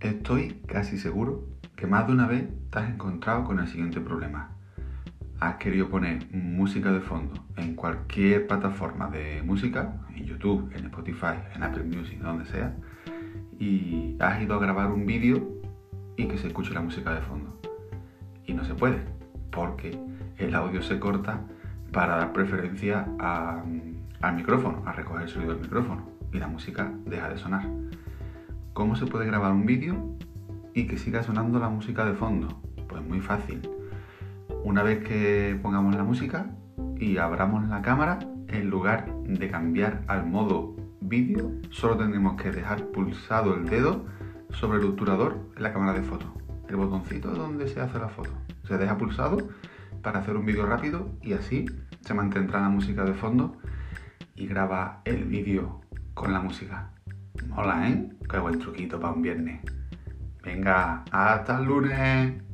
Estoy casi seguro que más de una vez te has encontrado con el siguiente problema. Has querido poner música de fondo en cualquier plataforma de música, en YouTube, en Spotify, en Apple Music, donde sea, y has ido a grabar un vídeo y que se escuche la música de fondo. Y no se puede, porque el audio se corta para dar preferencia al micrófono, a recoger el sonido del micrófono, y la música deja de sonar. ¿Cómo se puede grabar un vídeo y que siga sonando la música de fondo? Pues muy fácil. Una vez que pongamos la música y abramos la cámara, en lugar de cambiar al modo vídeo, solo tendremos que dejar pulsado el dedo sobre el obturador en la cámara de foto. El botoncito donde se hace la foto. Se deja pulsado para hacer un vídeo rápido y así se mantendrá la música de fondo y graba el vídeo con la música. Mola, ¿eh? Qué buen truquito para un viernes. Venga, hasta el lunes.